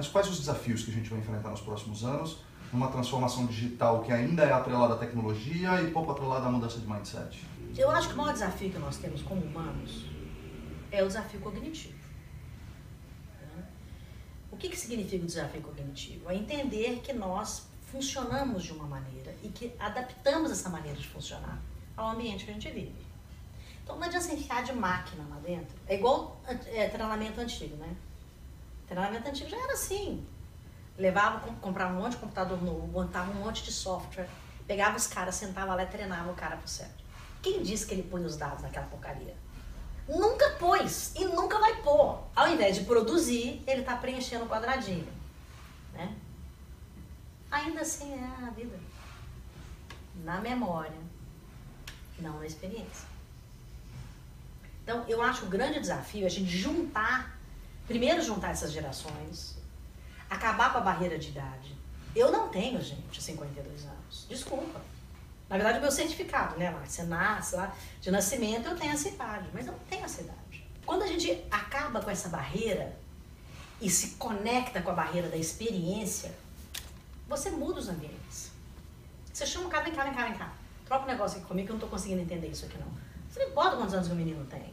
Mas quais os desafios que a gente vai enfrentar nos próximos anos numa transformação digital que ainda é atrelada à tecnologia e pouco atrelada à mudança de mindset? Eu acho que o maior desafio que nós temos como humanos é o desafio cognitivo. O que, que significa o desafio cognitivo? É entender que nós funcionamos de uma maneira e que adaptamos essa maneira de funcionar ao ambiente que a gente vive. Então não adianta enfiar de máquina lá dentro. É igual é, treinamento antigo, né? Treinamento antigo já era assim. Levava, com- comprava um monte de computador novo, montava um monte de software, pegava os caras, sentava lá e treinava o cara pro certo. Quem disse que ele põe os dados naquela porcaria? Nunca pôs e nunca vai pôr. Ao invés de produzir, ele está preenchendo o quadradinho. Né? Ainda assim é a vida. Na memória, não na experiência. Então, eu acho o grande desafio é a gente juntar, primeiro juntar essas gerações, acabar com a barreira de idade. Eu não tenho, gente, 52 anos. Desculpa. Na verdade, o meu certificado, né, lá, você nasce lá, de nascimento eu tenho essa idade, mas eu não tenho essa idade. Quando a gente acaba com essa barreira e se conecta com a barreira da experiência, você muda os ambientes. Você chama o cara, vem cá, vem cá, vem cá. Troca um negócio aqui comigo que eu não tô conseguindo entender isso aqui não. Você não importa quantos anos o menino tem.